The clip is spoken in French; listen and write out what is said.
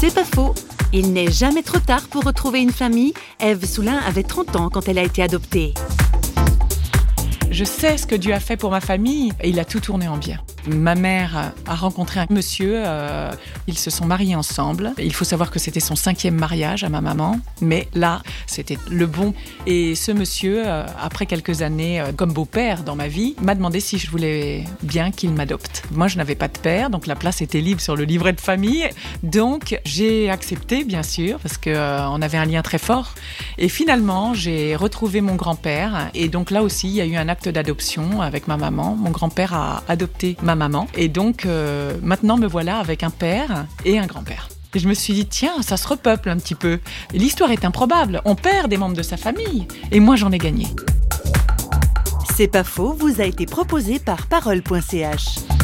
C'est pas faux. Il n'est jamais trop tard pour retrouver une famille. Eve Soulin avait 30 ans quand elle a été adoptée. Je sais ce que Dieu a fait pour ma famille et il a tout tourné en bien. Ma mère a rencontré un monsieur, euh, ils se sont mariés ensemble. Il faut savoir que c'était son cinquième mariage à ma maman, mais là, c'était le bon. Et ce monsieur, euh, après quelques années euh, comme beau-père dans ma vie, m'a demandé si je voulais bien qu'il m'adopte. Moi, je n'avais pas de père, donc la place était libre sur le livret de famille. Donc, j'ai accepté, bien sûr, parce qu'on avait un lien très fort. Et finalement, j'ai retrouvé mon grand-père. Et donc là aussi, il y a eu un acte d'adoption avec ma maman. Mon grand-père a adopté ma maman. Et donc, euh, maintenant, me voilà avec un père et un grand-père. Et je me suis dit, tiens, ça se repeuple un petit peu. L'histoire est improbable. On perd des membres de sa famille. Et moi, j'en ai gagné. C'est pas faux, vous a été proposé par parole.ch.